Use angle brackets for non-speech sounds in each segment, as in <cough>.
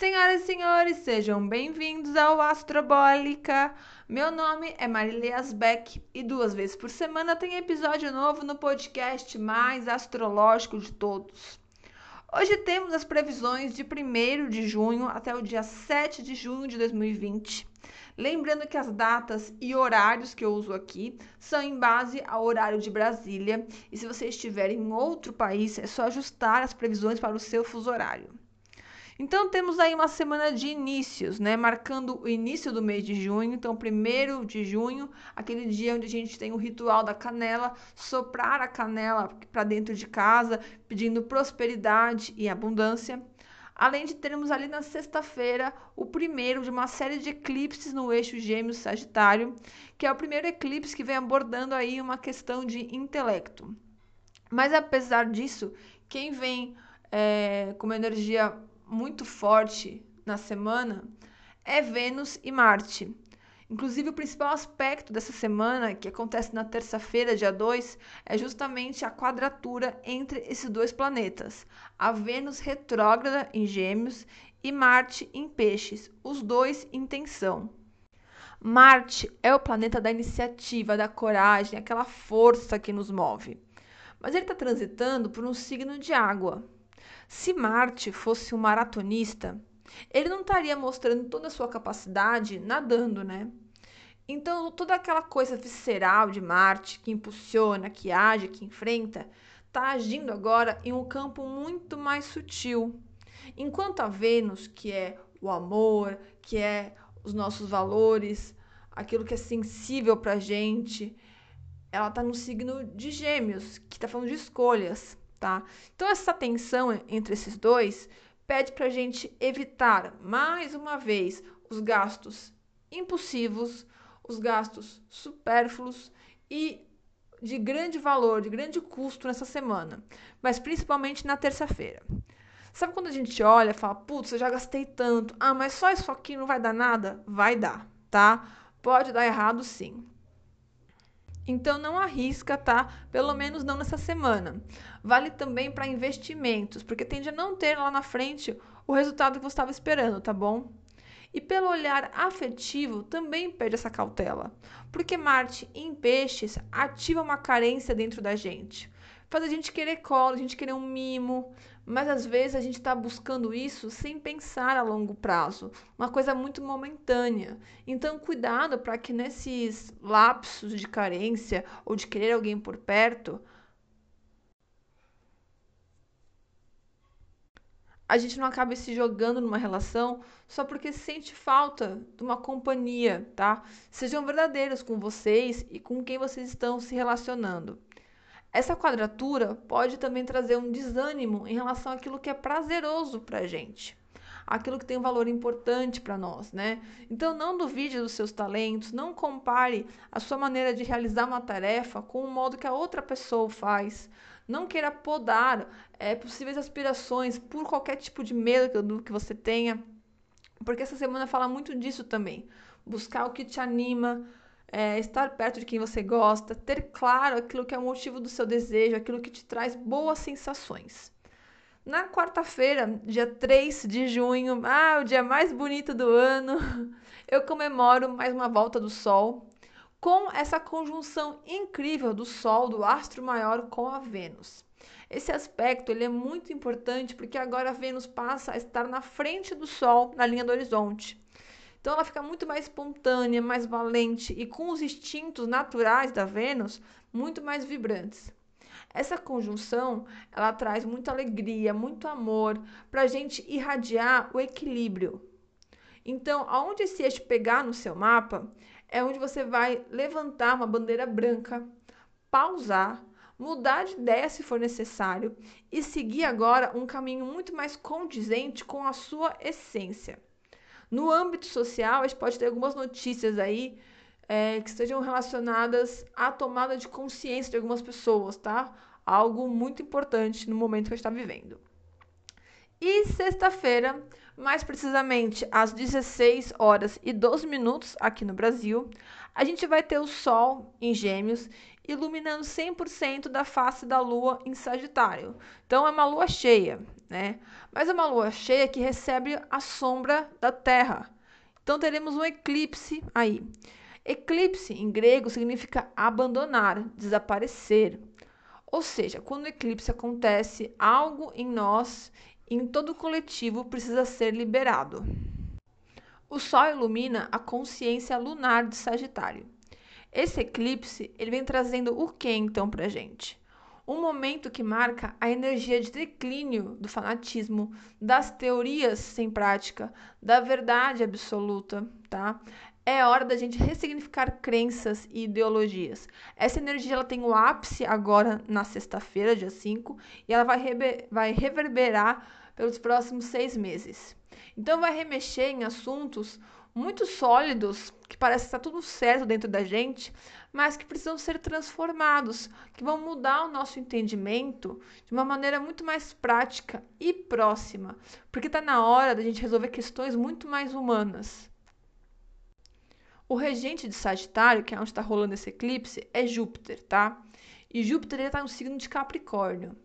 Senhoras e senhores, sejam bem-vindos ao Astrobólica. Meu nome é Marília Asbeck e duas vezes por semana tem episódio novo no podcast mais astrológico de todos. Hoje temos as previsões de 1 de junho até o dia 7 de junho de 2020. Lembrando que as datas e horários que eu uso aqui são em base ao horário de Brasília, e se você estiver em outro país, é só ajustar as previsões para o seu fuso horário. Então temos aí uma semana de inícios, né? Marcando o início do mês de junho. Então, primeiro de junho, aquele dia onde a gente tem o ritual da canela, soprar a canela para dentro de casa, pedindo prosperidade e abundância. Além de termos ali na sexta-feira o primeiro de uma série de eclipses no eixo Gêmeos Sagitário, que é o primeiro eclipse que vem abordando aí uma questão de intelecto. Mas apesar disso, quem vem é, com uma energia muito forte na semana é Vênus e Marte. Inclusive, o principal aspecto dessa semana, que acontece na terça-feira, dia 2, é justamente a quadratura entre esses dois planetas. A Vênus retrógrada em Gêmeos e Marte em Peixes, os dois em tensão. Marte é o planeta da iniciativa, da coragem, aquela força que nos move. Mas ele está transitando por um signo de água, se Marte fosse um maratonista, ele não estaria mostrando toda a sua capacidade nadando, né? Então, toda aquela coisa visceral de Marte, que impulsiona, que age, que enfrenta, está agindo agora em um campo muito mais sutil. Enquanto a Vênus, que é o amor, que é os nossos valores, aquilo que é sensível para a gente, ela está no signo de Gêmeos, que está falando de escolhas tá? Então, essa tensão entre esses dois pede para a gente evitar, mais uma vez, os gastos impulsivos, os gastos supérfluos e de grande valor, de grande custo nessa semana, mas principalmente na terça-feira. Sabe quando a gente olha e fala, putz, eu já gastei tanto, ah, mas só isso aqui não vai dar nada? Vai dar, tá? Pode dar errado sim. Então não arrisca, tá? Pelo menos não nessa semana. Vale também para investimentos, porque tende a não ter lá na frente o resultado que você estava esperando, tá bom? E pelo olhar afetivo, também perde essa cautela, porque Marte em peixes ativa uma carência dentro da gente. Faz a gente querer colo, a gente querer um mimo, mas às vezes a gente está buscando isso sem pensar a longo prazo, uma coisa muito momentânea. Então, cuidado para que nesses lapsos de carência ou de querer alguém por perto, a gente não acabe se jogando numa relação só porque sente falta de uma companhia, tá? Sejam verdadeiros com vocês e com quem vocês estão se relacionando. Essa quadratura pode também trazer um desânimo em relação àquilo que é prazeroso para gente, aquilo que tem um valor importante para nós, né? Então, não duvide dos seus talentos, não compare a sua maneira de realizar uma tarefa com o modo que a outra pessoa faz. Não queira podar é, possíveis aspirações por qualquer tipo de medo que você tenha, porque essa semana fala muito disso também. Buscar o que te anima, é, estar perto de quem você gosta, ter claro aquilo que é o motivo do seu desejo, aquilo que te traz boas sensações. Na quarta-feira, dia 3 de junho, ah, o dia mais bonito do ano, <laughs> eu comemoro mais uma volta do Sol com essa conjunção incrível do Sol, do astro maior com a Vênus. Esse aspecto ele é muito importante porque agora a Vênus passa a estar na frente do Sol na linha do horizonte. Então ela fica muito mais espontânea, mais valente e com os instintos naturais da Vênus muito mais vibrantes. Essa conjunção ela traz muita alegria, muito amor para a gente irradiar o equilíbrio. Então, aonde esse eixo pegar no seu mapa é onde você vai levantar uma bandeira branca, pausar, mudar de ideia se for necessário e seguir agora um caminho muito mais condizente com a sua essência. No âmbito social, a gente pode ter algumas notícias aí é, que estejam relacionadas à tomada de consciência de algumas pessoas, tá? Algo muito importante no momento que a gente está vivendo. E sexta-feira, mais precisamente às 16 horas e 12 minutos aqui no Brasil, a gente vai ter o Sol em Gêmeos iluminando 100% da face da lua em Sagitário. Então é uma lua cheia, né? Mas é uma lua cheia que recebe a sombra da Terra. Então teremos um eclipse aí. Eclipse em grego significa abandonar, desaparecer. Ou seja, quando o eclipse acontece, algo em nós, em todo o coletivo, precisa ser liberado. O Sol ilumina a consciência lunar de Sagitário. Esse eclipse, ele vem trazendo o que então para gente? Um momento que marca a energia de declínio do fanatismo, das teorias sem prática, da verdade absoluta, tá? é hora da gente ressignificar crenças e ideologias. Essa energia ela tem o ápice agora na sexta-feira, dia 5, e ela vai, vai reverberar pelos próximos seis meses. Então, vai remexer em assuntos muito sólidos, que parece que está tudo certo dentro da gente, mas que precisam ser transformados, que vão mudar o nosso entendimento de uma maneira muito mais prática e próxima, porque está na hora da gente resolver questões muito mais humanas. O regente de Sagitário, que é onde está rolando esse eclipse, é Júpiter, tá? E Júpiter está no signo de Capricórnio.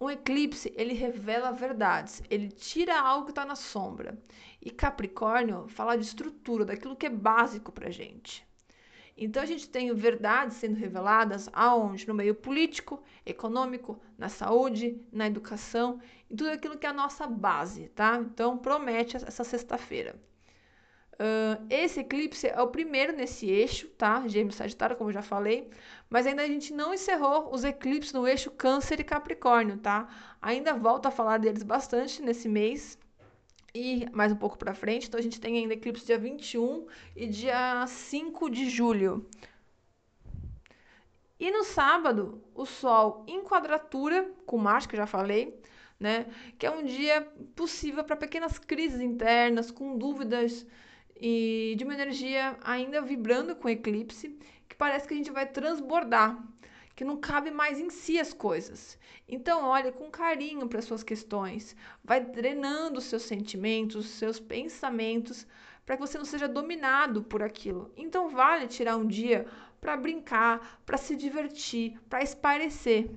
Um eclipse, ele revela verdades, ele tira algo que está na sombra. E Capricórnio fala de estrutura, daquilo que é básico para gente. Então a gente tem verdades sendo reveladas aonde? No meio político, econômico, na saúde, na educação, em tudo aquilo que é a nossa base, tá? Então promete essa sexta-feira. Uh, esse eclipse é o primeiro nesse eixo, tá? Gêmeos Sagitário, como já falei. Mas ainda a gente não encerrou os eclipses no eixo Câncer e Capricórnio, tá? Ainda volto a falar deles bastante nesse mês e mais um pouco para frente. Então a gente tem ainda eclipse dia 21 e dia 5 de julho. E no sábado, o Sol em quadratura com Marte, que eu já falei, né? Que é um dia possível para pequenas crises internas, com dúvidas e de uma energia ainda vibrando com eclipse, que parece que a gente vai transbordar, que não cabe mais em si as coisas. Então, olhe com carinho para suas questões, vai drenando seus sentimentos, os seus pensamentos, para que você não seja dominado por aquilo. Então, vale tirar um dia para brincar, para se divertir, para espairecer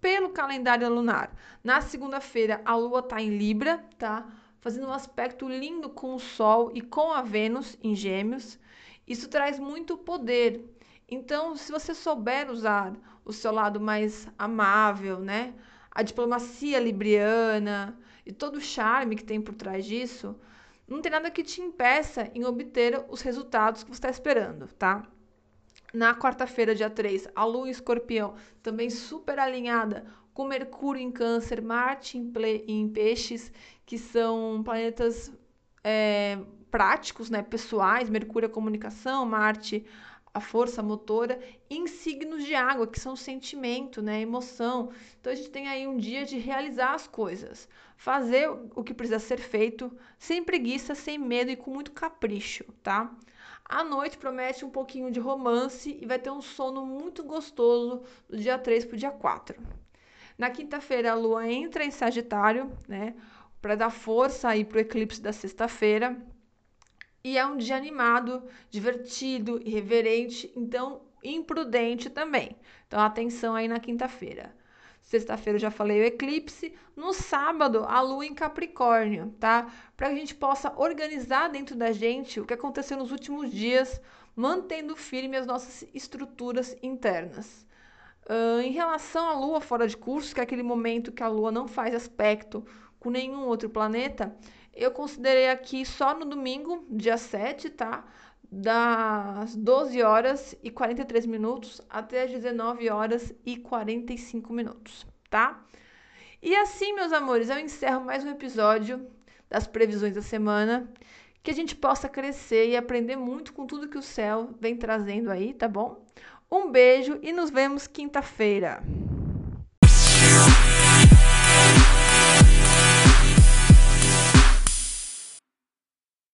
pelo calendário lunar. Na segunda-feira, a lua está em Libra, tá? Fazendo um aspecto lindo com o Sol e com a Vênus em Gêmeos. Isso traz muito poder. Então, se você souber usar o seu lado mais amável, né? A diplomacia libriana e todo o charme que tem por trás disso, não tem nada que te impeça em obter os resultados que você está esperando, tá? Na quarta-feira, dia 3, a Lua em Escorpião, também super alinhada com Mercúrio em Câncer, Marte em, em Peixes, que são planetas é, práticos, né, pessoais, Mercúrio a comunicação, Marte a força motora, em signos de água, que são sentimento, né, emoção. Então a gente tem aí um dia de realizar as coisas, fazer o que precisa ser feito, sem preguiça, sem medo e com muito capricho, tá? A noite promete um pouquinho de romance e vai ter um sono muito gostoso do dia 3 para o dia 4. Na quinta-feira, a lua entra em Sagitário, né? Para dar força aí para o eclipse da sexta-feira. E é um dia animado, divertido, irreverente, então imprudente também. Então, atenção aí na quinta-feira. Sexta-feira eu já falei o eclipse. No sábado, a lua em Capricórnio, tá? Para que a gente possa organizar dentro da gente o que aconteceu nos últimos dias, mantendo firme as nossas estruturas internas. Em relação à Lua fora de curso, que é aquele momento que a Lua não faz aspecto com nenhum outro planeta, eu considerei aqui só no domingo, dia 7, tá? Das 12 horas e 43 minutos até as 19 horas e 45 minutos, tá? E assim, meus amores, eu encerro mais um episódio das previsões da semana. Que a gente possa crescer e aprender muito com tudo que o céu vem trazendo aí, tá bom? Um beijo e nos vemos quinta-feira.